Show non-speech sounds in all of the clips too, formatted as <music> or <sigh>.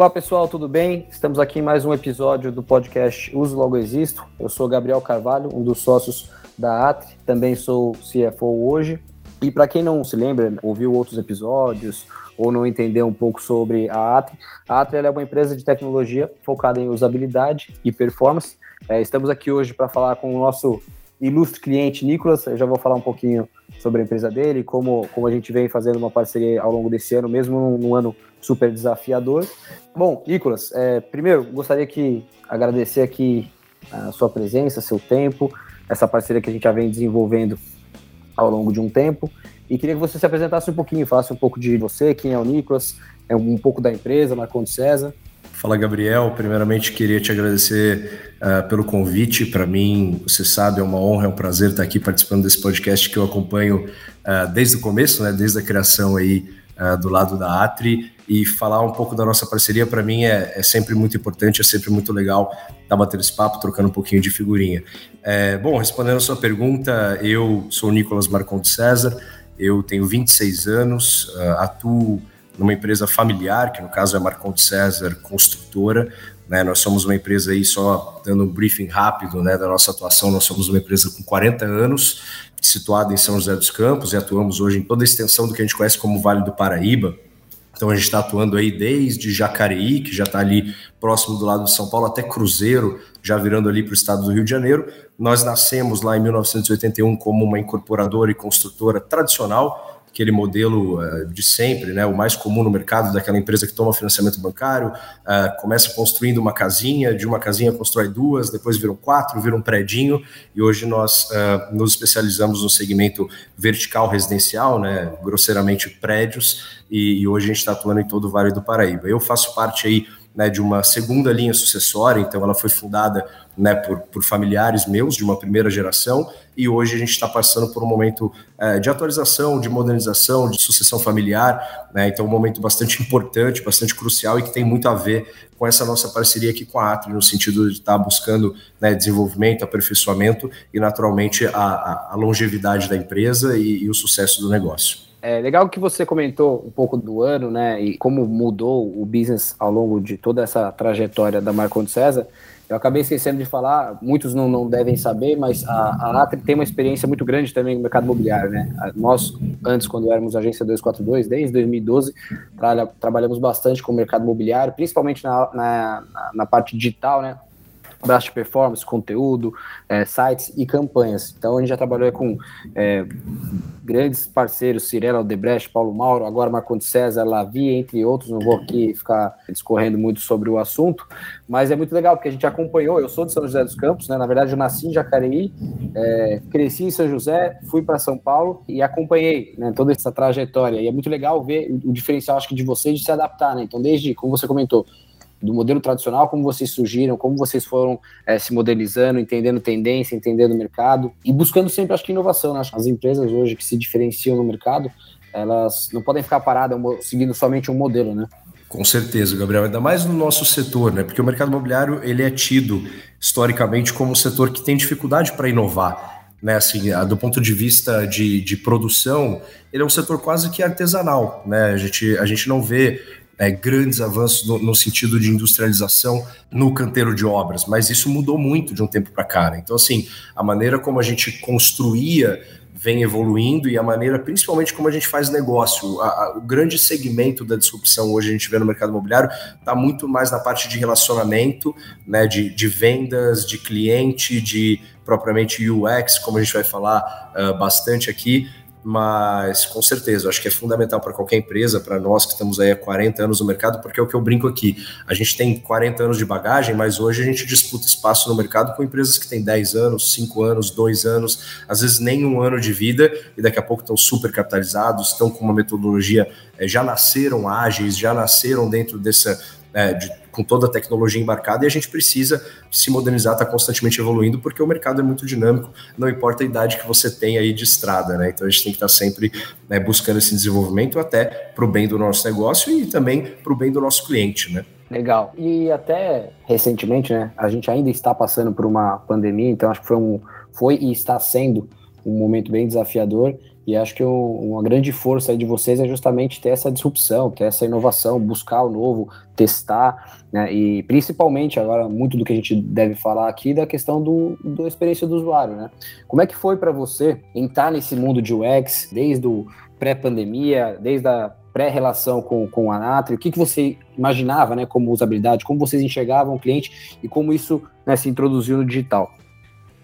Olá pessoal, tudo bem? Estamos aqui em mais um episódio do podcast Uso Logo Existo. Eu sou Gabriel Carvalho, um dos sócios da Atri, também sou CFO hoje. E para quem não se lembra, ouviu outros episódios ou não entendeu um pouco sobre a Atri, a Atri é uma empresa de tecnologia focada em usabilidade e performance. É, estamos aqui hoje para falar com o nosso ilustre cliente Nicolas. Eu já vou falar um pouquinho sobre a empresa dele, como, como a gente vem fazendo uma parceria ao longo desse ano, mesmo num, ano super desafiador. Bom, Nicolas, é, primeiro gostaria que agradecer aqui a sua presença, seu tempo, essa parceria que a gente já vem desenvolvendo ao longo de um tempo. E queria que você se apresentasse um pouquinho, falasse um pouco de você, quem é o Nicolas, é um pouco da empresa, Marcondes César. Fala, Gabriel. Primeiramente, queria te agradecer uh, pelo convite. Para mim, você sabe, é uma honra, é um prazer estar aqui participando desse podcast que eu acompanho uh, desde o começo, né, desde a criação aí uh, do lado da Atri. E falar um pouco da nossa parceria, para mim, é, é, sempre muito importante, é sempre muito legal estar batendo esse papo, trocando um pouquinho de figurinha. É, bom, respondendo a sua pergunta, eu sou o Nicolas Marcondes César, eu tenho 26 anos, atuo numa empresa familiar, que no caso é Marcondes César Construtora. Né? Nós somos uma empresa aí, só dando um briefing rápido né, da nossa atuação, nós somos uma empresa com 40 anos, situada em São José dos Campos, e atuamos hoje em toda a extensão do que a gente conhece como Vale do Paraíba. Então a gente está atuando aí desde Jacareí, que já está ali próximo do lado de São Paulo, até Cruzeiro, já virando ali para o estado do Rio de Janeiro. Nós nascemos lá em 1981 como uma incorporadora e construtora tradicional, aquele modelo uh, de sempre, né, o mais comum no mercado daquela empresa que toma financiamento bancário, uh, começa construindo uma casinha, de uma casinha constrói duas, depois viram quatro, vira um predinho, e hoje nós uh, nos especializamos no segmento vertical residencial, né, grosseiramente prédios, e, e hoje a gente está atuando em todo o Vale do Paraíba. Eu faço parte aí né, de uma segunda linha sucessória, então ela foi fundada né, por, por, familiares meus de uma primeira geração, e hoje a gente está passando por um momento é, de atualização, de modernização, de sucessão familiar, né, então um momento bastante importante, bastante crucial e que tem muito a ver com essa nossa parceria aqui com a Atri, no sentido de estar tá buscando né, desenvolvimento, aperfeiçoamento e naturalmente a, a longevidade da empresa e, e o sucesso do negócio. É legal que você comentou um pouco do ano, né, e como mudou o business ao longo de toda essa trajetória da Marcondes César. Eu acabei esquecendo de falar, muitos não, não devem saber, mas a, a Atri tem uma experiência muito grande também no mercado imobiliário, né? Nós, antes, quando éramos agência 242, desde 2012, tra trabalhamos bastante com o mercado imobiliário, principalmente na, na, na parte digital, né? Braço de performance, conteúdo, é, sites e campanhas. Então a gente já trabalhou com é, grandes parceiros, Cirela Aldebrecht, Paulo Mauro, agora Marcondes César, Lavi, entre outros, não vou aqui ficar discorrendo muito sobre o assunto, mas é muito legal, porque a gente acompanhou, eu sou de São José dos Campos, né, na verdade eu nasci em Jacareí, é, cresci em São José, fui para São Paulo e acompanhei né, toda essa trajetória, e é muito legal ver o diferencial, acho que de vocês, de se adaptar, né, então desde, como você comentou, do modelo tradicional, como vocês surgiram, como vocês foram é, se modelizando, entendendo tendência, entendendo o mercado e buscando sempre, acho que, inovação. Né? As empresas hoje que se diferenciam no mercado, elas não podem ficar paradas seguindo somente um modelo, né? Com certeza, Gabriel, ainda mais no nosso setor, né? Porque o mercado imobiliário ele é tido historicamente como um setor que tem dificuldade para inovar. Né, assim, do ponto de vista de, de produção, ele é um setor quase que artesanal. Né? A, gente, a gente não vê é, grandes avanços no, no, sentido de industrialização no canteiro de obras, mas isso mudou muito de um tempo para cá. Né? Então, assim, a maneira como a gente construía vem evoluindo e a maneira, principalmente como a gente faz negócio. A, a, o grande segmento da disrupção hoje a gente vê no mercado imobiliário está muito mais na parte de relacionamento, né, de, de vendas, de cliente, de propriamente UX, como a gente vai falar uh, bastante aqui, mas com certeza, acho que é fundamental para qualquer empresa, para nós que estamos aí há 40 anos no mercado, porque é o que eu brinco aqui. A gente tem 40 anos de bagagem, mas hoje a gente disputa espaço no mercado com empresas que têm 10 anos, 5 anos, 2 anos, às vezes nem um ano de vida, e daqui a pouco estão super capitalizados, estão com uma metodologia, eh, já nasceram ágeis, já nasceram dentro dessa. É, de com toda a tecnologia embarcada e a gente precisa se modernizar, está constantemente evoluindo, porque o mercado é muito dinâmico, não importa a idade que você tem aí de estrada, né? Então a gente tem que estar tá sempre né, buscando esse desenvolvimento até para o bem do nosso negócio e também para o bem do nosso cliente, né? Legal. E até recentemente, né? A gente ainda está passando por uma pandemia, então acho que foi um, foi e está sendo um momento bem desafiador. E acho que uma grande força de vocês é justamente ter essa disrupção, ter essa inovação, buscar o novo, testar, né? E principalmente agora muito do que a gente deve falar aqui da questão do, da experiência do usuário, né? Como é que foi para você entrar nesse mundo de UX desde o pré-pandemia, desde a pré-relação com, com a Natri, o que, que você imaginava né, como usabilidade, como vocês enxergavam o cliente e como isso né, se introduziu no digital?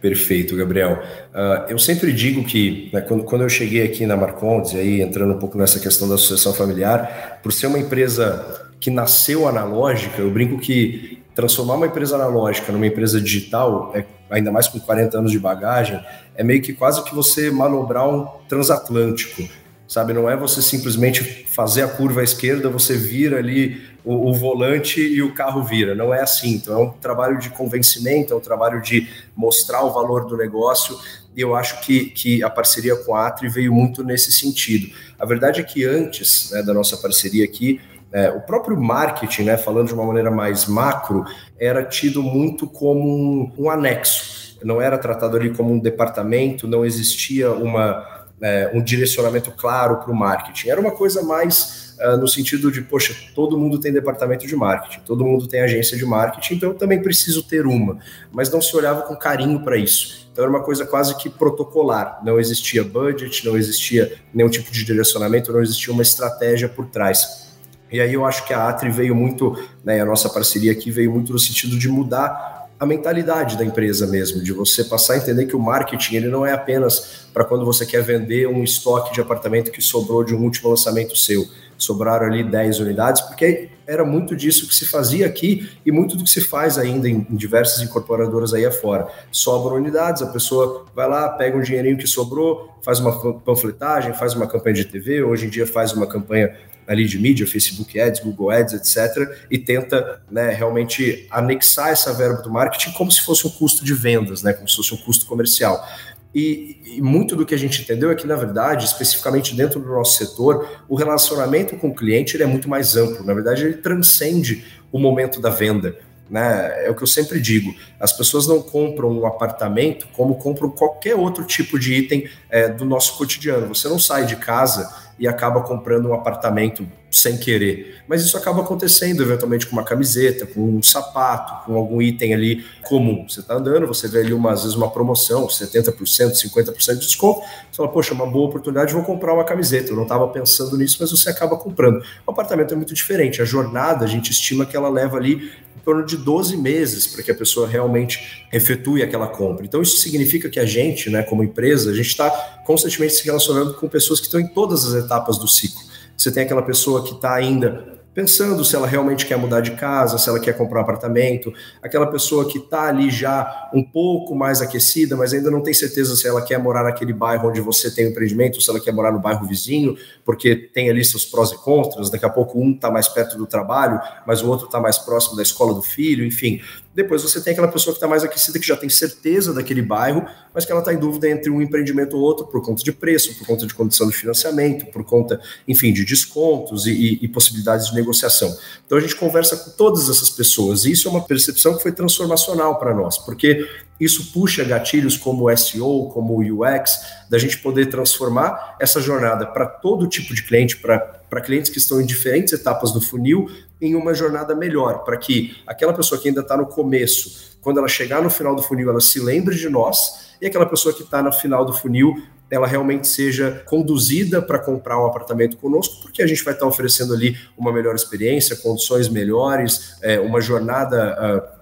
Perfeito, Gabriel. Uh, eu sempre digo que, né, quando, quando eu cheguei aqui na Marcondes, aí entrando um pouco nessa questão da sucessão familiar, por ser uma empresa que nasceu analógica, eu brinco que transformar uma empresa analógica numa empresa digital, é, ainda mais com 40 anos de bagagem, é meio que quase que você manobrar um transatlântico sabe? Não é você simplesmente fazer a curva à esquerda, você vira ali o, o, volante e o carro vira. Não é assim. Então é um trabalho de convencimento, é um trabalho de mostrar o valor do negócio. E eu acho que, que a parceria com a Atri veio muito nesse sentido. A verdade é que antes né, da nossa parceria aqui, é, o próprio marketing, né, falando de uma maneira mais macro, era tido muito como um, um anexo. Não era tratado ali como um departamento, não existia uma é, um direcionamento claro para o marketing. Era uma coisa mais uh, no sentido de, poxa, todo mundo tem departamento de marketing, todo mundo tem agência de marketing, então eu também preciso ter uma. Mas não se olhava com carinho para isso. Então era uma coisa quase que protocolar. Não existia budget, não existia nenhum tipo de direcionamento, não existia uma estratégia por trás. E aí eu acho que a Atri veio muito, né, a nossa parceria aqui veio muito no sentido de mudar a mentalidade da empresa mesmo, de você passar a entender que o marketing ele não é apenas para quando você quer vender um estoque de apartamento que sobrou de um último lançamento seu. Sobraram ali 10 unidades, porque era muito disso que se fazia aqui e muito do que se faz ainda em, diversas incorporadoras aí afora. Sobram unidades, a pessoa vai lá, pega um dinheirinho que sobrou, faz uma panfletagem, faz uma campanha de TV, hoje em dia faz uma campanha ali de mídia, Facebook Ads, Google Ads, etc., e tenta né, realmente anexar essa verba do marketing como se fosse um custo de vendas, né, como se fosse um custo comercial. E, e, muito do que a gente entendeu é que, na verdade, especificamente dentro do nosso setor, o relacionamento com o cliente ele é muito mais amplo. Na verdade, ele transcende o momento da venda. Né? É o que eu sempre digo: as pessoas não compram um apartamento como compram qualquer outro tipo de item é, do nosso cotidiano. Você não sai de casa e acaba comprando um apartamento sem querer. Mas isso acaba acontecendo eventualmente com uma camiseta, com um sapato, com algum item ali comum. Você está andando, você vê ali uma, às vezes uma promoção, 70%, 50% de desconto, você fala, poxa, uma boa oportunidade, vou comprar uma camiseta. Eu não estava pensando nisso, mas você acaba comprando. O apartamento é muito diferente. A jornada, a gente estima que ela leva ali em torno de 12 meses para que a pessoa realmente efetue aquela compra. Então isso significa que a gente, né, como empresa, a gente está constantemente se relacionando com pessoas que estão em todas as etapas do ciclo. Você tem aquela pessoa que está ainda pensando se ela realmente quer mudar de casa, se ela quer comprar um apartamento, aquela pessoa que está ali já um pouco mais aquecida, mas ainda não tem certeza se ela quer morar naquele bairro onde você tem o um empreendimento, se ela quer morar no bairro vizinho, porque tem ali seus prós e contras, daqui a pouco um está mais perto do trabalho, mas o outro está mais próximo da escola do filho, enfim. Depois você tem aquela pessoa que está mais aquecida, que já tem certeza daquele bairro, mas que ela está em dúvida entre um empreendimento ou outro por conta de preço, por conta de condição de financiamento, por conta, enfim, de descontos e, e, possibilidades de negociação. Então a gente conversa com todas essas pessoas e isso é uma percepção que foi transformacional para nós, porque isso puxa gatilhos como o SEO, como o UX, da gente poder transformar essa jornada para todo tipo de cliente, para clientes que estão em diferentes etapas do funil, em uma jornada melhor, para que aquela pessoa que ainda está no começo, quando ela chegar no final do funil, ela se lembre de nós, e aquela pessoa que está no final do funil, ela realmente seja conduzida para comprar um apartamento conosco, porque a gente vai estar tá oferecendo ali uma melhor experiência, condições melhores, é, uma jornada. Uh,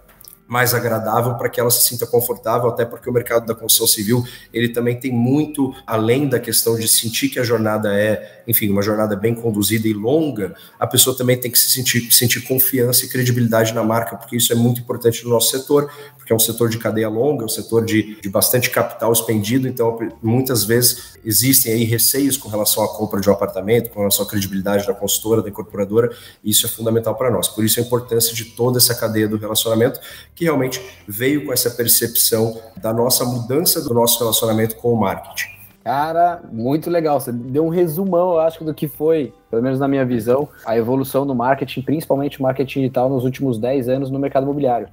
mais agradável para que ela se sinta confortável, até porque o mercado da construção civil ele também tem muito além da questão de sentir que a jornada é, enfim, uma jornada bem conduzida e longa, a pessoa também tem que se sentir, sentir confiança e credibilidade na marca, porque isso é muito importante no nosso setor, porque é um setor de cadeia longa, é um setor de, de bastante capital expendido, então muitas vezes existem aí receios com relação à compra de um apartamento, com relação à credibilidade da consultora, da incorporadora, e isso é fundamental para nós. Por isso a importância de toda essa cadeia do relacionamento, que realmente veio com essa percepção da nossa mudança do nosso relacionamento com o marketing. Cara, muito legal. Você deu um resumão, eu acho, do que foi, pelo menos na minha visão, a evolução do marketing, principalmente o marketing digital, nos últimos 10 anos no mercado imobiliário.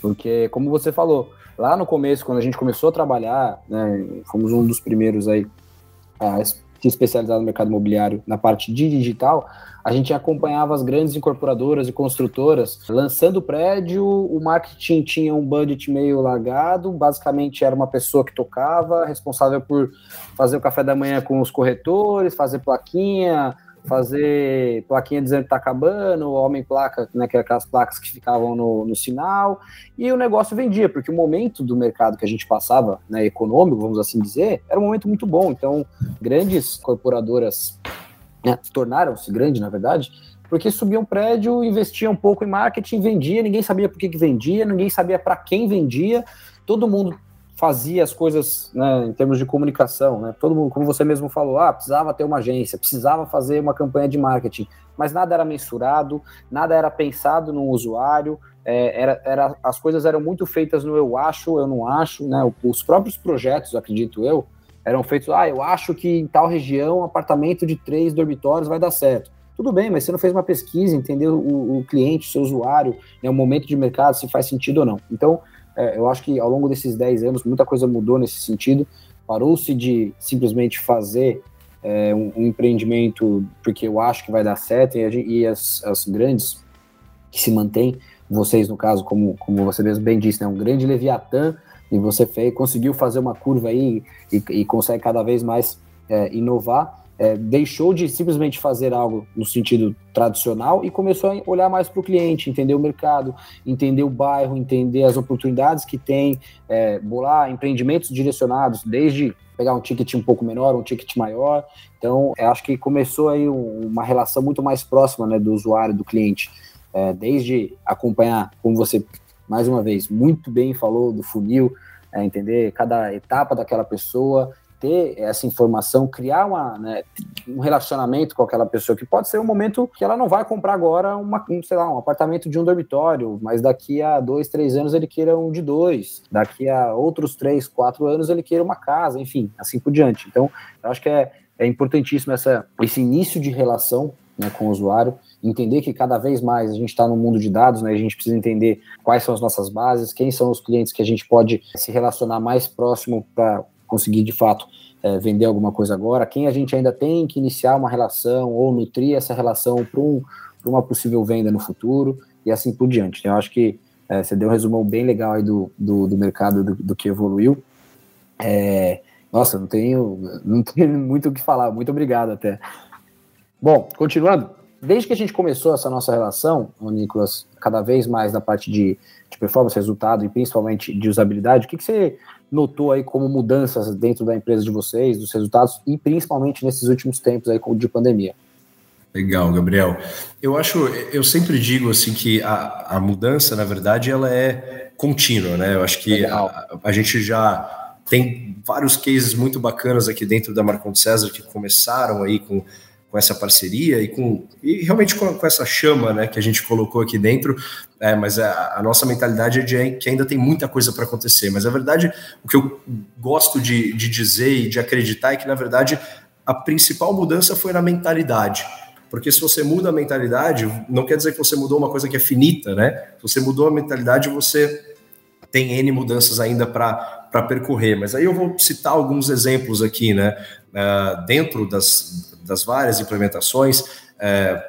Porque, como você falou, lá no começo, quando a gente começou a trabalhar, né, fomos um dos primeiros aí a se especializado no mercado imobiliário na parte de digital, a gente acompanhava as grandes incorporadoras e construtoras lançando prédio, o marketing tinha um budget meio largado, basicamente era uma pessoa que tocava, responsável por fazer o café da manhã com os corretores, fazer plaquinha, fazer plaquinha dizendo que tá acabando, homem placa, né, que aquelas placas que ficavam no, no sinal, e o negócio vendia, porque o momento do mercado que a gente passava, né, econômico, vamos assim dizer, era um momento muito bom. Então, grandes corporadoras né, tornaram-se grandes, na verdade, porque subiam um prédio, investiam um pouco em marketing, vendia, ninguém sabia por que, que vendia, ninguém sabia para quem vendia, todo mundo fazia as coisas né, em termos de comunicação, né? Todo mundo, como você mesmo falou, ah, precisava ter uma agência, precisava fazer uma campanha de marketing, mas nada era mensurado, nada era pensado no usuário, é, era, era, as coisas eram muito feitas no eu acho, eu não acho, né? Os próprios projetos, acredito eu, eram feitos, ah, eu acho que em tal região um apartamento de três dormitórios vai dar certo. Tudo bem, mas você não fez uma pesquisa, entendeu o, o cliente, o seu usuário, né, o momento de mercado, se faz sentido ou não. Então, é, eu acho que ao longo desses 10 anos muita coisa mudou nesse sentido. Parou-se de simplesmente fazer é, um, um, empreendimento porque eu acho que vai dar certo e, gente, e as, as, grandes que se mantêm, vocês no caso, como, como você mesmo bem disse, né, um grande leviatã e você fez, conseguiu fazer uma curva aí e, e consegue cada vez mais é, inovar é, deixou de simplesmente fazer algo no sentido tradicional e começou a olhar mais para o cliente, entender o mercado, entender o bairro, entender as oportunidades que tem, é, bolar empreendimentos direcionados, desde pegar um ticket um pouco menor, um ticket maior. Então, acho que começou aí uma relação muito mais próxima né, do usuário, do cliente, é, desde acompanhar, como você mais uma vez muito bem falou do funil, é, entender cada etapa daquela pessoa, ter essa informação, criar uma, né, um relacionamento com aquela pessoa, que pode ser um momento que ela não vai comprar agora uma, um, sei lá, um apartamento de um dormitório, mas daqui a dois, três anos ele queira um de dois, daqui a outros três, quatro anos ele queira uma casa, enfim, assim por diante. Então, eu acho que é, é importantíssimo essa, esse início de relação né, com o usuário, entender que cada vez mais a gente está no mundo de dados, né, a gente precisa entender quais são as nossas bases, quem são os clientes que a gente pode se relacionar mais próximo para conseguir de fato é, vender alguma coisa agora, quem a gente ainda tem que iniciar uma relação ou nutrir essa relação para um, uma possível venda no futuro e assim por diante. Então, eu acho que é, você deu um resumão bem legal aí do, do, do mercado do, do, que evoluiu. É, nossa, não tenho, não <laughs> tenho muito o que falar, muito obrigado até. Bom, continuando, desde que a gente começou essa nossa relação, Nicolas, cada vez mais na parte de, de performance, resultado e principalmente de usabilidade, o que, que você notou aí como mudanças dentro da empresa de vocês, dos resultados e principalmente nesses últimos tempos aí de pandemia? Legal, Gabriel. Eu acho, eu sempre digo assim que a, a mudança, na verdade, ela é contínua, né? Eu acho que a, a, gente já tem vários cases muito bacanas aqui dentro da Marcon César que começaram aí com com essa parceria e com e realmente com, com, essa chama né, que a gente colocou aqui dentro, é, mas a, a, nossa mentalidade é de que ainda tem muita coisa para acontecer. Mas a verdade, o que eu gosto de, de dizer e de acreditar é que, na verdade, a principal mudança foi na mentalidade. Porque se você muda a mentalidade, não quer dizer que você mudou uma coisa que é finita, né? Se você mudou a mentalidade, você tem N mudanças ainda para percorrer. Mas aí eu vou citar alguns exemplos aqui, né? Uh, dentro das, das várias implementações. É,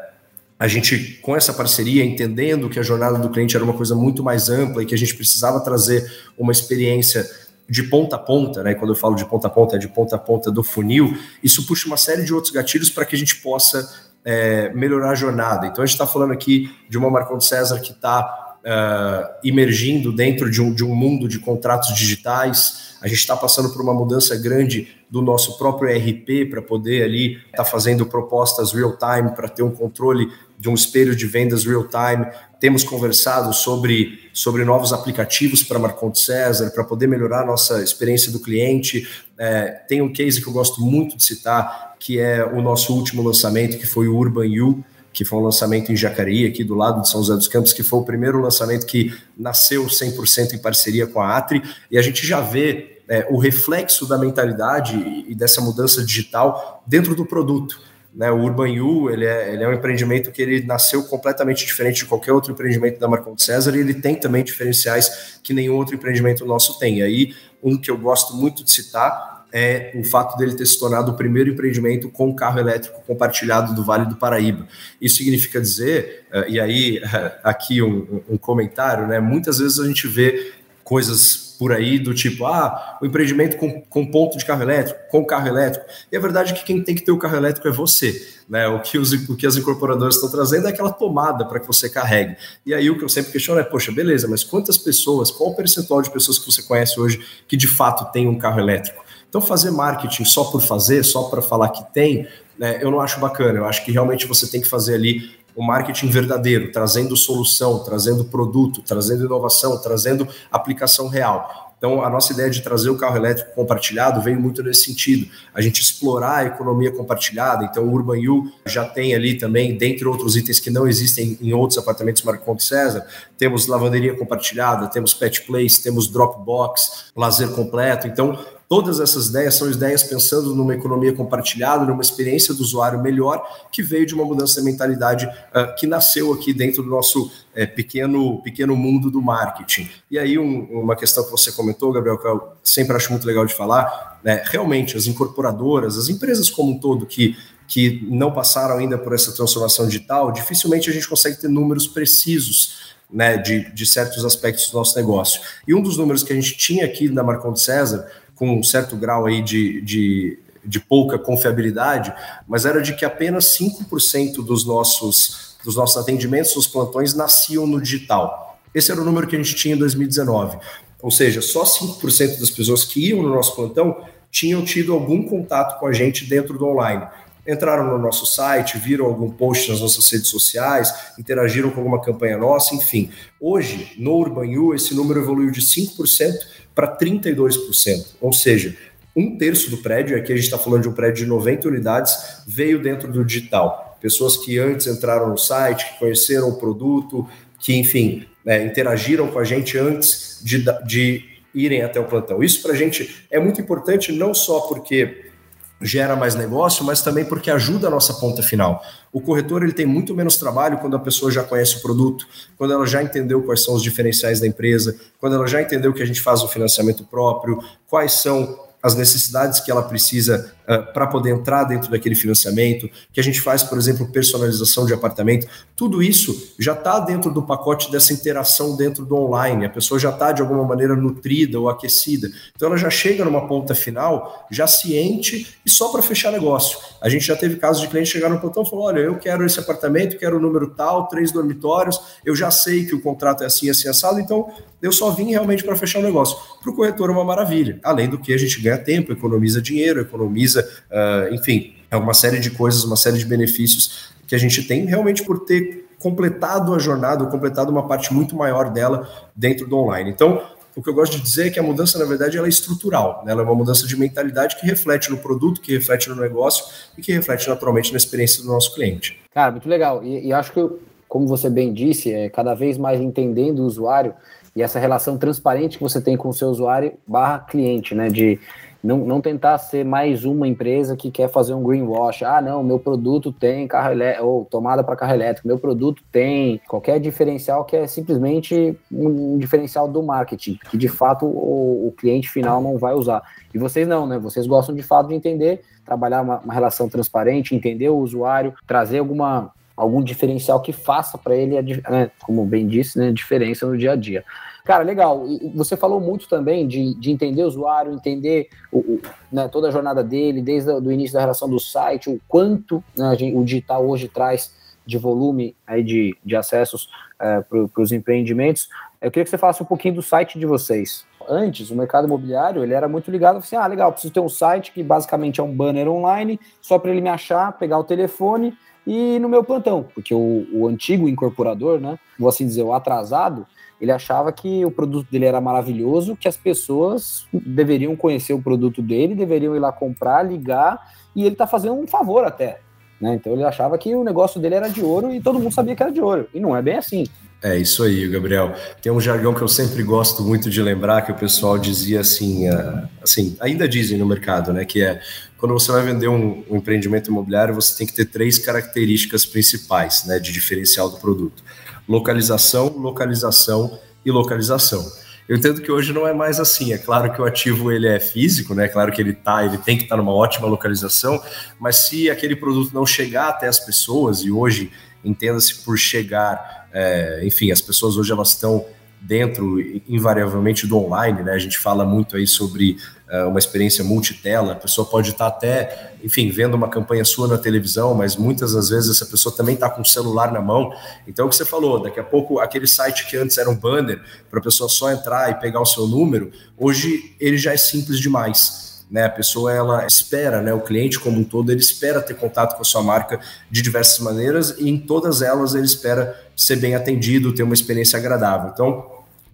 a gente, com essa parceria, entendendo que a jornada do cliente era uma coisa muito mais ampla e que a gente precisava trazer uma experiência de ponta a ponta, né? Quando eu falo de ponta a ponta, é de ponta a ponta do funil, isso puxa uma série de outros gatilhos para que a gente possa é, melhorar a jornada. Então a gente está falando aqui de uma Marcon César que está uh, emergindo dentro de um, de um mundo de contratos digitais. A gente está passando por uma mudança grande do nosso próprio ERP para poder ali estar tá fazendo propostas real time para ter um controle de um espelho de vendas real time. Temos conversado sobre, sobre novos aplicativos para Marconte César, para poder melhorar a nossa experiência do cliente. É, tem um case que eu gosto muito de citar, que é o nosso último lançamento, que foi o Urban U, que foi um lançamento em Jacareí, aqui do lado de São José dos Campos, que foi o primeiro lançamento que nasceu 100% em parceria com a Atri, e a gente já vê é, o reflexo da mentalidade e dessa mudança digital dentro do produto. Né, o Urban U ele é, ele é um empreendimento que ele nasceu completamente diferente de qualquer outro empreendimento da Marcon César e ele tem também diferenciais que nenhum outro empreendimento nosso tem. E aí, um que eu gosto muito de citar é o fato dele ter se tornado o primeiro empreendimento com carro elétrico compartilhado do Vale do Paraíba. Isso significa dizer, uh, e aí aqui um, um comentário, né? Muitas vezes a gente vê coisas por aí do tipo, ah, o empreendimento com, com ponto de carro elétrico, com carro elétrico. E a verdade é que quem tem que ter o carro elétrico é você. Né? O, que os, o que as incorporadoras estão trazendo é aquela tomada para que você carregue. E aí o que eu sempre questiono é, poxa, beleza, mas quantas pessoas, qual o percentual de pessoas que você conhece hoje que de fato tem um carro elétrico? Então, fazer marketing só por fazer, só para falar que tem, né, eu não acho bacana. Eu acho que realmente você tem que fazer ali o marketing verdadeiro, trazendo solução, trazendo produto, trazendo inovação, trazendo aplicação real. Então, a nossa ideia de trazer o carro elétrico compartilhado veio muito nesse sentido. A gente explorar a economia compartilhada. Então, o Urban U já tem ali também, dentre outros itens que não existem em outros apartamentos Marcondes César, temos lavanderia compartilhada, temos pet place, temos Dropbox, lazer completo. Então, Todas essas ideias são ideias pensando numa economia compartilhada, numa experiência do usuário melhor, que veio de uma mudança de mentalidade uh, que nasceu aqui dentro do nosso é, pequeno, pequeno mundo do marketing. E aí, um, uma questão que você comentou, Gabriel, que eu sempre acho muito legal de falar, né, realmente, as incorporadoras, as empresas como um todo que que não passaram ainda por essa transformação digital, dificilmente a gente consegue ter números precisos né, de, de certos aspectos do nosso negócio. E um dos números que a gente tinha aqui na Marcon de César com um certo grau aí de, de, de pouca confiabilidade, mas era de que apenas 5% dos nossos, dos nossos atendimentos, dos plantões, nasciam no digital. Esse era o número que a gente tinha em 2019. Ou seja, só 5% das pessoas que iam no nosso plantão tinham tido algum contato com a gente dentro do online. Entraram no nosso site, viram algum post nas nossas redes sociais, interagiram com alguma campanha nossa, enfim. Hoje, no Urban U, esse número evoluiu de 5% para 32%. Ou seja, um terço do prédio, aqui a gente está falando de um prédio de 90 unidades, veio dentro do digital. Pessoas que antes entraram no site, que conheceram o produto, que, enfim, é, interagiram com a gente antes de, de irem até o plantão. Isso para a gente é muito importante, não só porque gera mais negócio, mas também porque ajuda a nossa ponta final. O corretor ele tem muito menos trabalho quando a pessoa já conhece o produto, quando ela já entendeu quais são os diferenciais da empresa, quando ela já entendeu que a gente faz o financiamento próprio, quais são as necessidades que ela precisa uh, para poder entrar dentro daquele financiamento, que a gente faz, por exemplo, personalização de apartamento, tudo isso já está dentro do pacote dessa interação dentro do online. A pessoa já está de alguma maneira nutrida ou aquecida. Então ela já chega numa ponta final, já ciente e só para fechar negócio. A gente já teve casos de cliente chegar no plantão e falar: olha, eu quero esse apartamento, quero o número tal, três dormitórios, eu já sei que o contrato é assim, assim, assado, então eu só vim realmente para fechar o negócio. Para o corretor é uma maravilha. Além do que a gente ganha tempo, economiza dinheiro, economiza, uh, enfim, é uma série de coisas, uma série de benefícios que a gente tem realmente por ter completado a jornada, completado uma parte muito maior dela dentro do online. Então, o que eu gosto de dizer é que a mudança, na verdade, ela é estrutural. Né? Ela é uma mudança de mentalidade que reflete no produto, que reflete no negócio e que reflete naturalmente na experiência do nosso cliente. Cara, muito legal. E, e acho que, como você bem disse, é cada vez mais entendendo o usuário, e essa relação transparente que você tem com o seu usuário barra cliente, né? De não, não tentar ser mais uma empresa que quer fazer um greenwash. Ah, não, meu produto tem carro elétrico, ou tomada para carro elétrico, meu produto tem qualquer diferencial que é simplesmente um diferencial do marketing, que de fato o, o cliente final não vai usar. E vocês não, né? Vocês gostam de fato de entender, trabalhar uma, uma relação transparente, entender o usuário, trazer alguma algum diferencial que faça para ele, né, como bem disse, né, diferença no dia a dia. Cara, legal. E você falou muito também de, de entender o usuário, entender o, o né, toda a jornada dele, desde o início da relação do site, o quanto né, gente, o digital hoje traz de volume aí de, de acessos é, para os empreendimentos. Eu queria que você falasse um pouquinho do site de vocês. Antes, o mercado imobiliário ele era muito ligado assim: ah, legal, preciso ter um site que basicamente é um banner online, só para ele me achar, pegar o telefone e no meu plantão, porque o, o antigo incorporador, né, vou assim dizer, o atrasado, ele achava que o produto dele era maravilhoso, que as pessoas deveriam conhecer o produto dele, deveriam ir lá comprar, ligar, e ele está fazendo um favor até. Né? Então ele achava que o negócio dele era de ouro e todo mundo sabia que era de ouro. E não é bem assim. É isso aí, Gabriel. Tem um jargão que eu sempre gosto muito de lembrar que o pessoal dizia assim, uh, assim, ainda dizem no mercado, né, que é quando você vai vender um, um, empreendimento imobiliário, você tem que ter três características principais, né, de diferencial do produto: localização, localização e localização. Eu entendo que hoje não é mais assim. É claro que o ativo ele é físico, né? É claro que ele tá, ele tem que estar tá numa ótima localização, mas se aquele produto não chegar até as pessoas e hoje entenda-se por chegar, é, enfim, as pessoas hoje elas estão dentro, invariavelmente, do online, né? A gente fala muito aí sobre uma experiência multitela, a pessoa pode estar até, enfim, vendo uma campanha sua na televisão, mas muitas das vezes essa pessoa também está com o celular na mão. Então, o que você falou, daqui a pouco, aquele site que antes era um banner, para a pessoa só entrar e pegar o seu número, hoje ele já é simples demais. Né, a pessoa ela espera, né, o cliente como um todo, ele espera ter contato com a sua marca de diversas maneiras e em todas elas ele espera ser bem atendido, ter uma experiência agradável. Então,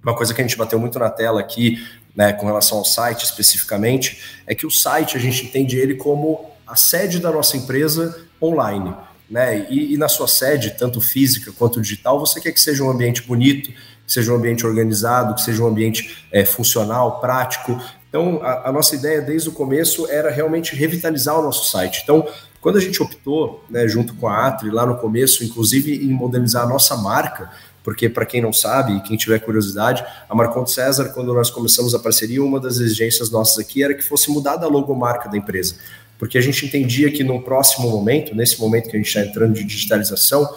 uma coisa que a gente bateu muito na tela aqui, né, com relação ao site especificamente, é que o site a gente entende ele como a sede da nossa empresa online. Né? E, e, na sua sede, tanto física quanto digital, você quer que seja um ambiente bonito, que seja um ambiente organizado, que seja um ambiente é, funcional, prático. Então, a, a, nossa ideia desde o começo era realmente revitalizar o nosso site. Então, quando a gente optou, né, junto com a Atri, lá no começo, inclusive em modernizar a nossa marca, porque para quem não sabe e quem tiver curiosidade, a Marconto César, quando nós começamos a parceria, uma das exigências nossas aqui era que fosse mudada a logomarca da empresa, porque a gente entendia que no próximo momento, nesse momento que a gente está entrando de digitalização,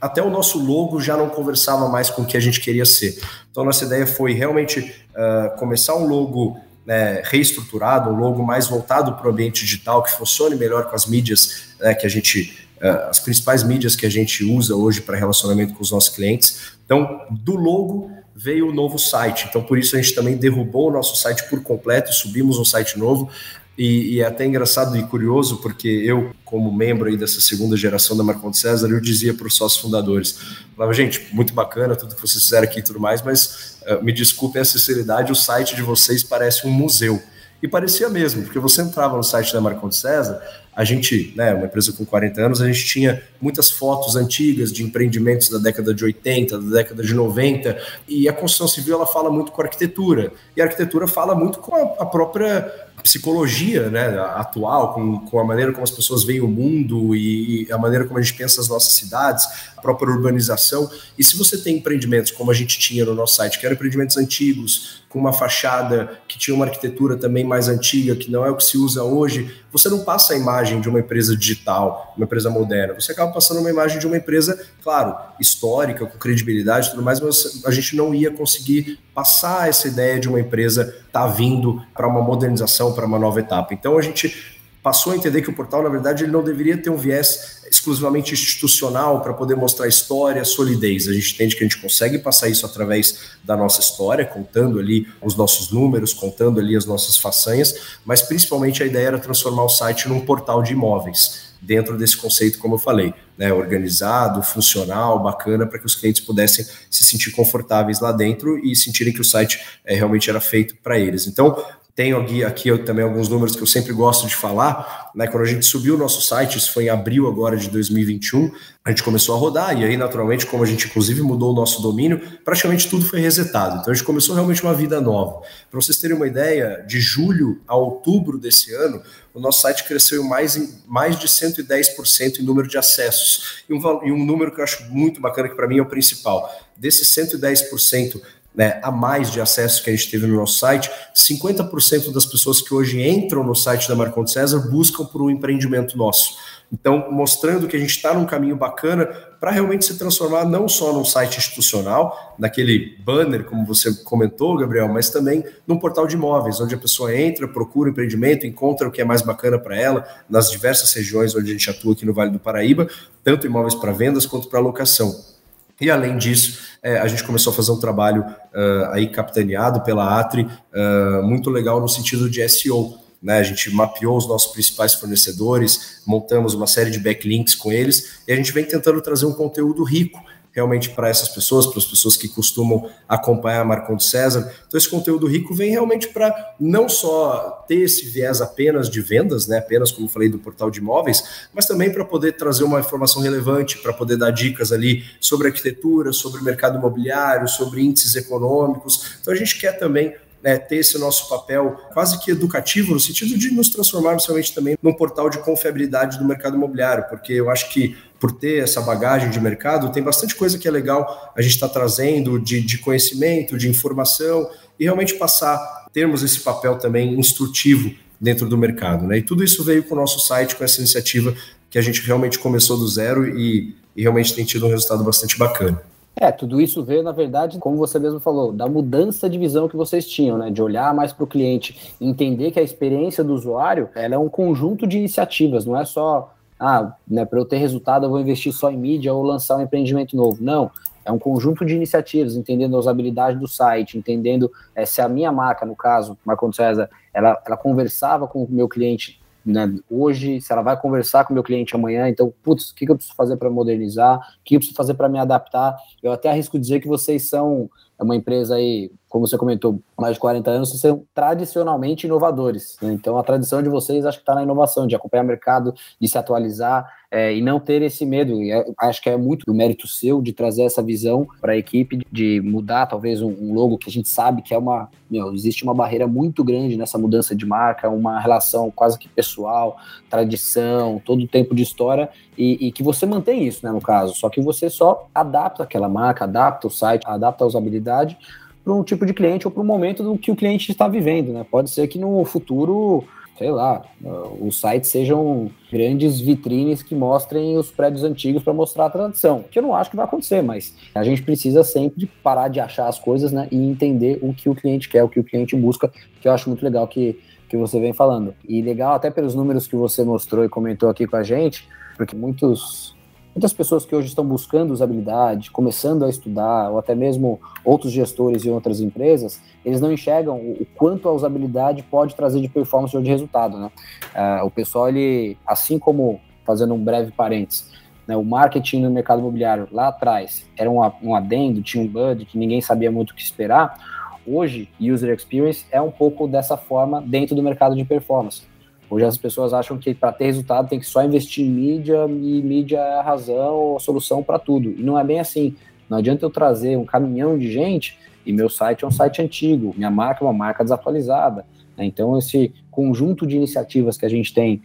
até o nosso logo já não conversava mais com o que a gente queria ser. Então, nossa ideia foi realmente uh, começar um logo né, reestruturado, um logo mais voltado para o ambiente digital, que funcione melhor com as mídias né, que a gente as principais mídias que a gente usa hoje para relacionamento com os nossos clientes. Então, do logo veio o novo site. Então, por isso a gente também derrubou o nosso site por completo subimos um site novo. E, e, é até engraçado e curioso, porque eu, como membro aí dessa segunda geração da Marconte César, eu dizia para os sócios fundadores, falava, gente, muito bacana tudo que vocês fizeram aqui e tudo mais, mas uh, me desculpem a sinceridade, o site de vocês parece um museu. E parecia mesmo, porque você entrava no site da Marconte César, a gente, né, uma empresa com 40 anos, a gente tinha muitas fotos antigas de empreendimentos da década de 80, da década de 90, e a construção civil ela fala muito com a arquitetura, e a arquitetura fala muito com a, a própria psicologia né, atual, com, com a maneira como as pessoas veem o mundo e, e, a maneira como a gente pensa as nossas cidades, a própria urbanização. E se você tem empreendimentos como a gente tinha no nosso site, que eram empreendimentos antigos, com uma fachada que tinha uma arquitetura também mais antiga, que não é o que se usa hoje, você não passa a imagem de uma empresa digital, uma empresa moderna. Você acaba passando uma imagem de uma empresa, claro, histórica, com credibilidade e tudo mais, mas a gente não ia conseguir passar essa ideia de uma empresa estar tá vindo para uma modernização, para uma nova etapa. Então a gente passou a entender que o portal, na verdade, ele não deveria ter um viés exclusivamente institucional para poder mostrar história, solidez. A gente entende que a gente consegue passar isso através da nossa história, contando ali os nossos números, contando ali as nossas façanhas, mas principalmente a ideia era transformar o site num portal de imóveis dentro desse conceito, como eu falei, né, organizado, funcional, bacana, para que os clientes pudessem se sentir confortáveis lá dentro e sentirem que o site é, realmente era feito para eles. Então, tenho aqui, aqui também alguns números que eu sempre gosto de falar. Né? Quando a gente subiu o nosso site, isso foi em abril agora de 2021, a gente começou a rodar, e aí, naturalmente, como a gente inclusive mudou o nosso domínio, praticamente tudo foi resetado. Então a gente começou realmente uma vida nova. Para vocês terem uma ideia, de julho a outubro desse ano, o nosso site cresceu mais, em, mais de 110% em número de acessos. E um, e um número que eu acho muito bacana, que para mim é o principal. Desses 110%, né, a mais de acesso que a gente teve no nosso site, 50% das pessoas que hoje entram no site da Marconte César buscam por um empreendimento nosso. Então, mostrando que a gente está num caminho bacana para realmente se transformar não só num site institucional, naquele banner, como você comentou, Gabriel, mas também num portal de imóveis, onde a pessoa entra, procura um empreendimento, encontra o que é mais bacana para ela, nas diversas regiões onde a gente atua aqui no Vale do Paraíba, tanto imóveis para vendas quanto para locação. E além disso, é, a gente começou a fazer um trabalho uh, aí capitaneado pela Atri, uh, muito legal no sentido de SEO. Né? A gente mapeou os nossos principais fornecedores, montamos uma série de backlinks com eles e a gente vem tentando trazer um conteúdo rico realmente para essas pessoas, para as pessoas que costumam acompanhar a Marconto César. Então, esse conteúdo rico vem realmente para não só ter esse viés apenas de vendas, né, apenas como falei do portal de imóveis, mas também para poder trazer uma informação relevante, para poder dar dicas ali sobre arquitetura, sobre mercado imobiliário, sobre índices econômicos. Então, a gente quer também né, ter esse nosso papel quase que educativo, no sentido de nos transformar realmente também num portal de confiabilidade do mercado imobiliário, porque eu acho que por ter essa bagagem de mercado, tem bastante coisa que é legal a gente está trazendo de, de conhecimento, de informação, e realmente passar, termos esse papel também instrutivo dentro do mercado. Né? E tudo isso veio com o nosso site, com essa iniciativa que a gente realmente começou do zero e, e realmente tem tido um resultado bastante bacana. É, tudo isso veio, na verdade, como você mesmo falou, da mudança de visão que vocês tinham, né? De olhar mais para o cliente, entender que a experiência do usuário é um conjunto de iniciativas, não é só, ah, né, para eu ter resultado eu vou investir só em mídia ou lançar um empreendimento novo. Não, é um conjunto de iniciativas, entendendo a usabilidade do site, entendendo é, se a minha marca, no caso, Marco César, ela, ela conversava com o meu cliente né, hoje, se ela vai conversar com o meu cliente amanhã, então, putz, o que, que eu preciso fazer para modernizar, o que eu preciso fazer para me adaptar? Eu até arrisco dizer que vocês são uma empresa aí, como você comentou, mais de 40 anos, vocês são tradicionalmente inovadores. Né? Então, a tradição de vocês acho que está na inovação, de acompanhar o mercado, de se atualizar é, e não ter esse medo. E é, acho que é muito do mérito seu de trazer essa visão para a equipe, de mudar talvez um, um, logo que a gente sabe que é uma. Meu, existe uma barreira muito grande nessa mudança de marca, uma relação quase que pessoal, tradição, todo o tempo de história, e, e que você mantém isso, né, no caso. Só que você só adapta aquela marca, adapta o site, adapta a usabilidade para um tipo de cliente ou para o momento do que o cliente está vivendo, né? Pode ser que no futuro, sei lá, os sites sejam grandes vitrines que mostrem os prédios antigos para mostrar a tradição, que eu não acho que vai acontecer, mas a gente precisa sempre parar de achar as coisas, né, e entender o que o cliente quer, o que o cliente busca, que eu acho muito legal que, que você vem falando. E legal até pelos números que você mostrou e comentou aqui com a gente, porque muitos muitas pessoas que hoje estão buscando usabilidade, começando a estudar, ou até mesmo outros gestores e outras empresas, eles não enxergam o quanto a usabilidade pode trazer de performance ou de resultado, né? Uh, o pessoal, ele, assim como, fazendo um breve parênteses, né, o marketing no mercado imobiliário lá atrás era um, um adendo, tinha um budget, ninguém sabia muito o que esperar, hoje, user experience é um pouco dessa forma dentro do mercado de performance. Hoje as pessoas acham que para ter resultado tem que só investir em mídia e mídia é a razão, a solução para tudo. E não é bem assim. Não adianta eu trazer um caminhão de gente e meu site é um site antigo, minha marca é uma marca desatualizada. Né? Então, esse conjunto de iniciativas que a gente tem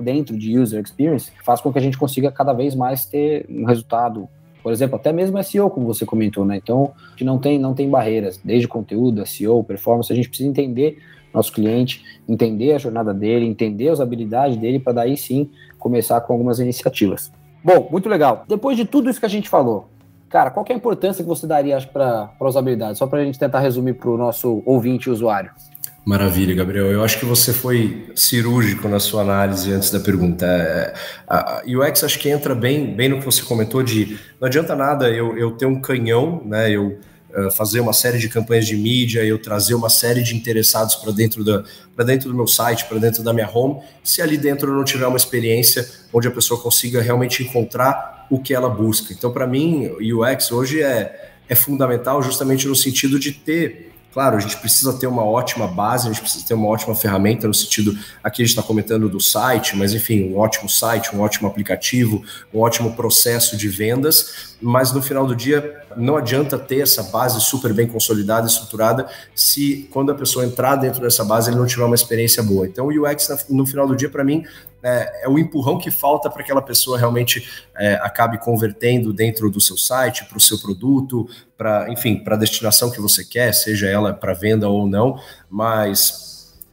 dentro de user experience faz com que a gente consiga cada vez mais ter um resultado. Por exemplo, até mesmo SEO, como você comentou, né? Então, que não tem, não tem barreiras, desde conteúdo, SEO, performance, a gente precisa entender nosso cliente, entender a jornada dele, entender as habilidades dele, para daí sim começar com algumas iniciativas. Bom, muito legal. Depois de tudo isso que a gente falou, cara, qual é a importância que você daria para a usabilidade? Só para a gente tentar resumir para o nosso ouvinte e usuário. Maravilha, Gabriel. Eu acho que você foi cirúrgico na sua análise antes da pergunta. É, a UX acho que entra bem, bem no que você comentou de não adianta nada eu, eu ter um canhão, né? Eu fazer uma série de campanhas de mídia, eu trazer uma série de interessados para dentro, da, dentro do meu site, para dentro da minha home, se ali dentro eu não tiver uma experiência onde a pessoa consiga realmente encontrar o que ela busca. Então, para mim, o UX hoje é, é fundamental justamente no sentido de ter Claro, a gente precisa ter uma ótima base, a gente precisa ter uma ótima ferramenta no sentido, aqui a gente está comentando do site, mas enfim, um ótimo site, um ótimo aplicativo, um ótimo processo de vendas, mas no final do dia não adianta ter essa base super bem consolidada, estruturada, se quando a pessoa entrar dentro dessa base ele não tiver uma experiência boa. Então o UX no final do dia, para mim, é, é, o empurrão que falta para aquela pessoa realmente é, acabe convertendo dentro do seu site, para o seu produto, para, enfim, para a destinação que você quer, seja ela para venda ou não, mas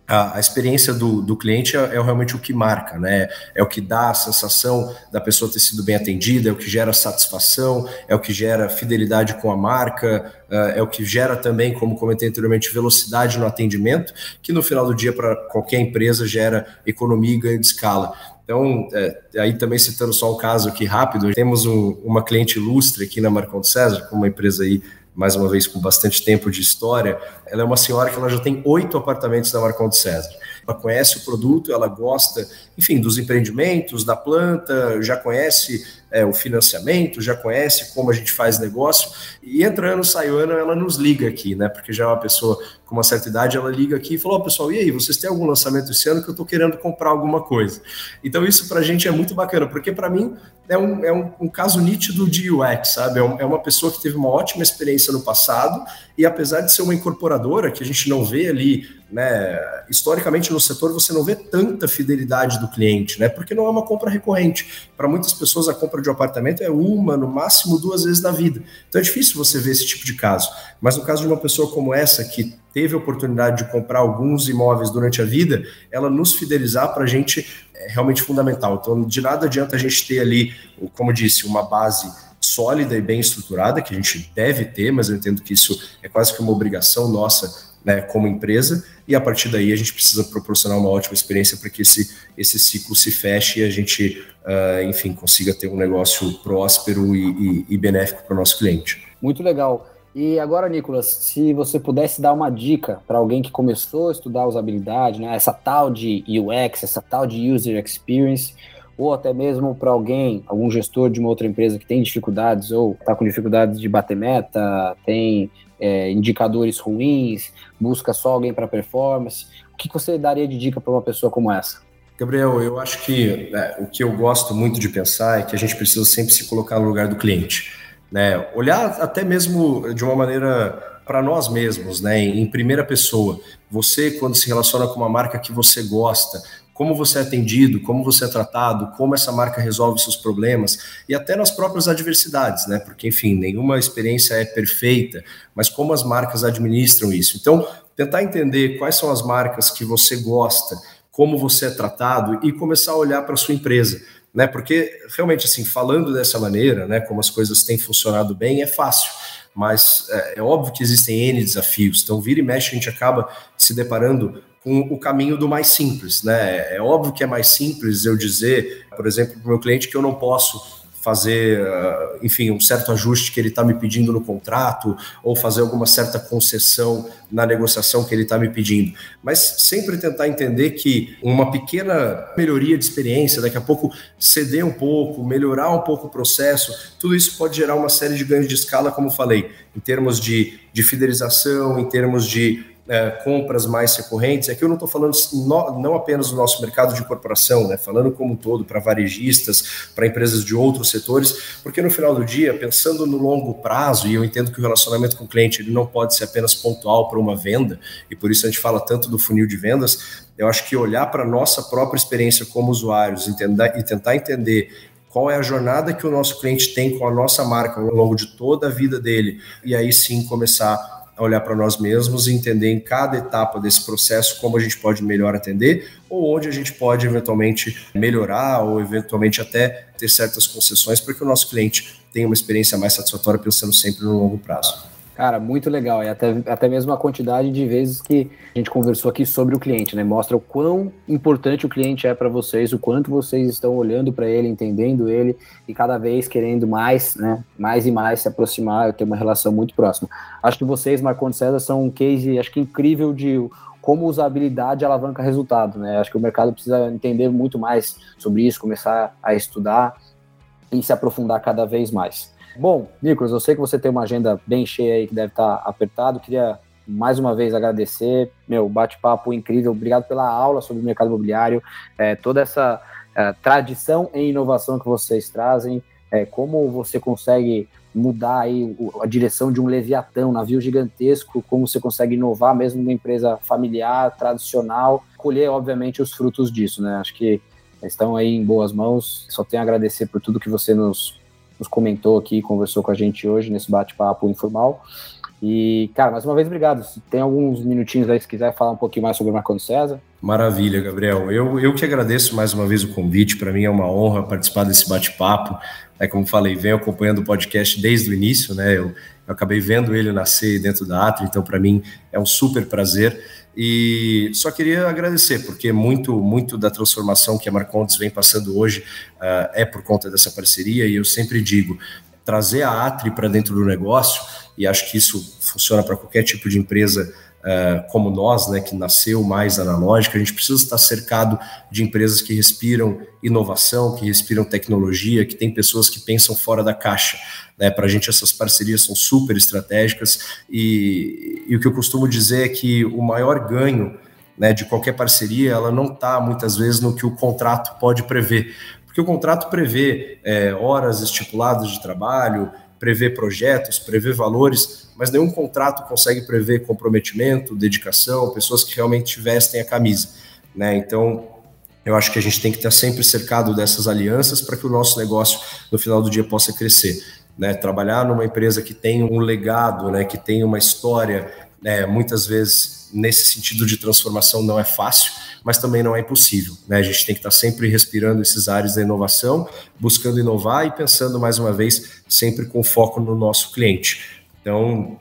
a, a experiência do, do cliente é, é, realmente o que marca, né? É o que dá a sensação da pessoa ter sido bem atendida, é o que gera satisfação, é o que gera fidelidade com a marca, é, é o que gera também, como comentei anteriormente, velocidade no atendimento, que no final do dia, para qualquer empresa, gera economia e ganho de escala. Então, é, aí também citando só um caso aqui rápido, temos um, uma cliente ilustre aqui na Marcon César, uma empresa aí mais uma vez com bastante tempo de história, ela é uma senhora que ela já tem oito apartamentos na Marcondes César. Ela conhece o produto, ela gosta, enfim, dos empreendimentos, da planta, já conhece é, o financiamento, já conhece como a gente faz negócio. E entrando, sai ano, ela nos liga aqui, né? Porque já é uma pessoa com uma certa idade, ela liga aqui e falou: oh, pessoal, e aí, vocês têm algum lançamento esse ano que eu estou querendo comprar alguma coisa? Então, isso para a gente é muito bacana, porque para mim é um, é um, um caso nítido de UX, sabe? É, é, uma pessoa que teve uma ótima experiência no passado e apesar de ser uma incorporadora, que a gente não vê ali, né, historicamente no setor você não vê tanta fidelidade do cliente, né? Porque não é uma compra recorrente. Para muitas pessoas a compra de um apartamento é uma, no máximo duas vezes na vida. Então é difícil você ver esse tipo de caso. Mas no caso de uma pessoa como essa, que teve a oportunidade de comprar alguns imóveis durante a vida, ela nos fidelizar para a gente é realmente fundamental. Então, de nada adianta a gente ter ali, como disse, uma base sólida e bem estruturada, que a gente deve ter, mas eu entendo que isso é quase que uma obrigação nossa né, como empresa, e a partir daí a gente precisa proporcionar uma ótima experiência para que esse, esse ciclo se feche e a gente, uh, enfim, consiga ter um negócio próspero e, e, e benéfico para o nosso cliente. Muito legal. E agora, Nicolas, se você pudesse dar uma dica para alguém que começou a estudar usabilidade, né, essa tal de UX, essa tal de User Experience, ou até mesmo para alguém, algum gestor de uma outra empresa que tem dificuldades ou está com dificuldades de bater meta, tem é, indicadores ruins, busca só alguém para performance, o que você daria de dica para uma pessoa como essa? Gabriel, eu acho que é, o que eu gosto muito de pensar é que a gente precisa sempre se colocar no lugar do cliente né? Olhar até mesmo de uma maneira para nós mesmos, né? Em primeira pessoa. Você, quando se relaciona com uma marca que você gosta, como você é atendido, como você é tratado, como essa marca resolve seus problemas e até nas próprias adversidades, né? Porque, enfim, nenhuma experiência é perfeita, mas como as marcas administram isso. Então, tentar entender quais são as marcas que você gosta, como você é tratado e começar a olhar para a sua empresa né? Porque realmente assim, falando dessa maneira, né, como as coisas têm funcionado bem, é fácil. Mas é, é óbvio que existem N desafios. Então, vira e mexe, a gente acaba se deparando com o caminho do mais simples, né? É óbvio que é mais simples eu dizer, por exemplo, para o meu cliente que eu não posso fazer, ah, enfim, um certo ajuste que ele está me pedindo no contrato, ou fazer alguma certa concessão na negociação que ele está me pedindo. Mas sempre tentar entender que uma pequena melhoria de experiência, daqui a pouco ceder um pouco, melhorar um pouco o processo, tudo isso pode gerar uma série de ganhos de escala, como falei, em termos de, de fidelização, em termos de é, compras mais recorrentes, aqui eu não estou falando no, não apenas do nosso mercado de corporação, né, falando como um todo para varejistas, para empresas de outros setores, porque no final do dia, pensando no longo prazo, e eu entendo que o relacionamento com o cliente ele não pode ser apenas pontual para uma venda, e por isso a gente fala tanto do funil de vendas, eu acho que olhar para a nossa própria experiência como usuários entender, e tentar entender qual é a jornada que o nosso cliente tem com a nossa marca ao longo de toda a vida dele, e aí sim começar olhar para nós mesmos e entender em cada etapa desse processo como a gente pode melhor atender ou onde a gente pode eventualmente melhorar ou eventualmente até ter certas concessões para que o nosso cliente tenha uma experiência mais satisfatória pensando sempre no longo prazo. Cara, muito legal. E até, até mesmo a quantidade de vezes que a gente conversou aqui sobre o cliente, né? Mostra o quão importante o cliente é para vocês, o quanto vocês estão olhando para ele, entendendo ele e cada vez querendo mais, né? Mais e mais se aproximar, ter uma relação muito próxima. Acho que vocês, Marcondes César, são um case, acho que incrível de como usabilidade alavanca resultado, né? Acho que o mercado precisa entender muito mais sobre isso, começar a estudar e se aprofundar cada vez mais. Bom, Nicolas, eu sei que você tem uma agenda bem cheia aí que deve estar apertado. Queria mais uma vez agradecer, meu bate-papo incrível. Obrigado pela aula sobre o mercado imobiliário, é, toda essa é, tradição e inovação que vocês trazem, é, como você consegue mudar aí a direção de um leviatão, navio gigantesco, como você consegue inovar mesmo numa empresa familiar, tradicional, colher, obviamente, os frutos disso, né? Acho que estão aí em boas mãos. Só tenho a agradecer por tudo que você nos nos comentou aqui, conversou com a gente hoje nesse bate-papo informal. E, cara, mais uma vez, obrigado. Se tem alguns minutinhos aí, se quiser falar um pouquinho mais sobre o Marconi César. Maravilha, Gabriel. Eu, eu que agradeço mais uma vez o convite. Para mim é uma honra participar desse bate-papo. É, como falei, venho acompanhando o podcast desde o início, né? Eu, eu acabei vendo ele nascer dentro da Atri, então para mim é um super prazer. E só queria agradecer, porque muito, muito da transformação que a Marcondes vem passando hoje uh, é por conta dessa parceria, e eu sempre digo, trazer a Atri para dentro do negócio, e acho que isso funciona para qualquer tipo de empresa uh, como nós, né, que nasceu mais analógica, a gente precisa estar cercado de empresas que respiram inovação, que respiram tecnologia, que tem pessoas que pensam fora da caixa. Né? Para a gente, essas parcerias são super estratégicas e, e o que eu costumo dizer é que o maior ganho né, de qualquer parceria, ela não está muitas vezes no que o contrato pode prever, Porque o contrato prevê é, horas estipuladas de trabalho, prevê projetos, prevê valores, mas nenhum contrato consegue prever comprometimento, dedicação, pessoas que realmente vestem a camisa. Né? Então, eu acho que a gente tem que estar sempre cercado dessas alianças para que o nosso negócio, no final do dia, possa crescer. Né? Trabalhar numa empresa que tem um legado, né? que tem uma história, né? muitas vezes nesse sentido de transformação não é fácil, mas também não é impossível. Né? A gente tem que estar sempre respirando esses ares da inovação, buscando inovar e pensando, mais uma vez, sempre com foco no nosso cliente. Então,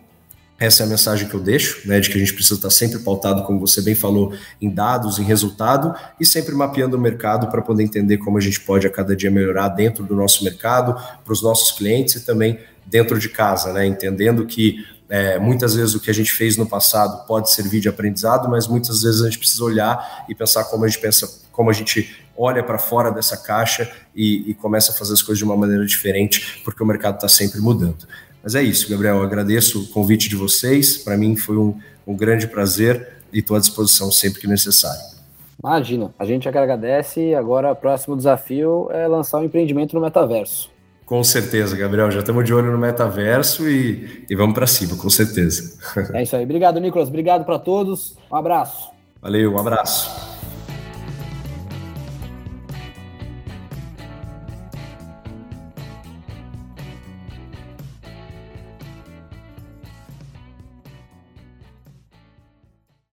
essa é a mensagem que eu deixo, né, de que a gente precisa estar sempre pautado, como você bem falou, em dados, em resultado e sempre mapeando o mercado para poder entender como a gente pode a cada dia melhorar dentro do nosso mercado, para os nossos clientes e também dentro de casa, né, entendendo que é, muitas vezes o que a gente fez no passado pode servir de aprendizado, mas muitas vezes a gente precisa olhar e pensar como a gente pensa, como a gente olha para fora dessa caixa e, e começa a fazer as coisas de uma maneira diferente, porque o mercado está sempre mudando. Mas é isso, Gabriel. Eu agradeço o convite de vocês. Para mim foi um, um grande prazer e estou à disposição sempre que necessário. Imagina, a gente agradece. Agora, o próximo desafio é lançar um empreendimento no metaverso. Com certeza, Gabriel. Já estamos de olho no metaverso e, e vamos para cima, com certeza. É isso aí. Obrigado, Nicolas. Obrigado para todos. Um abraço. Valeu, um abraço.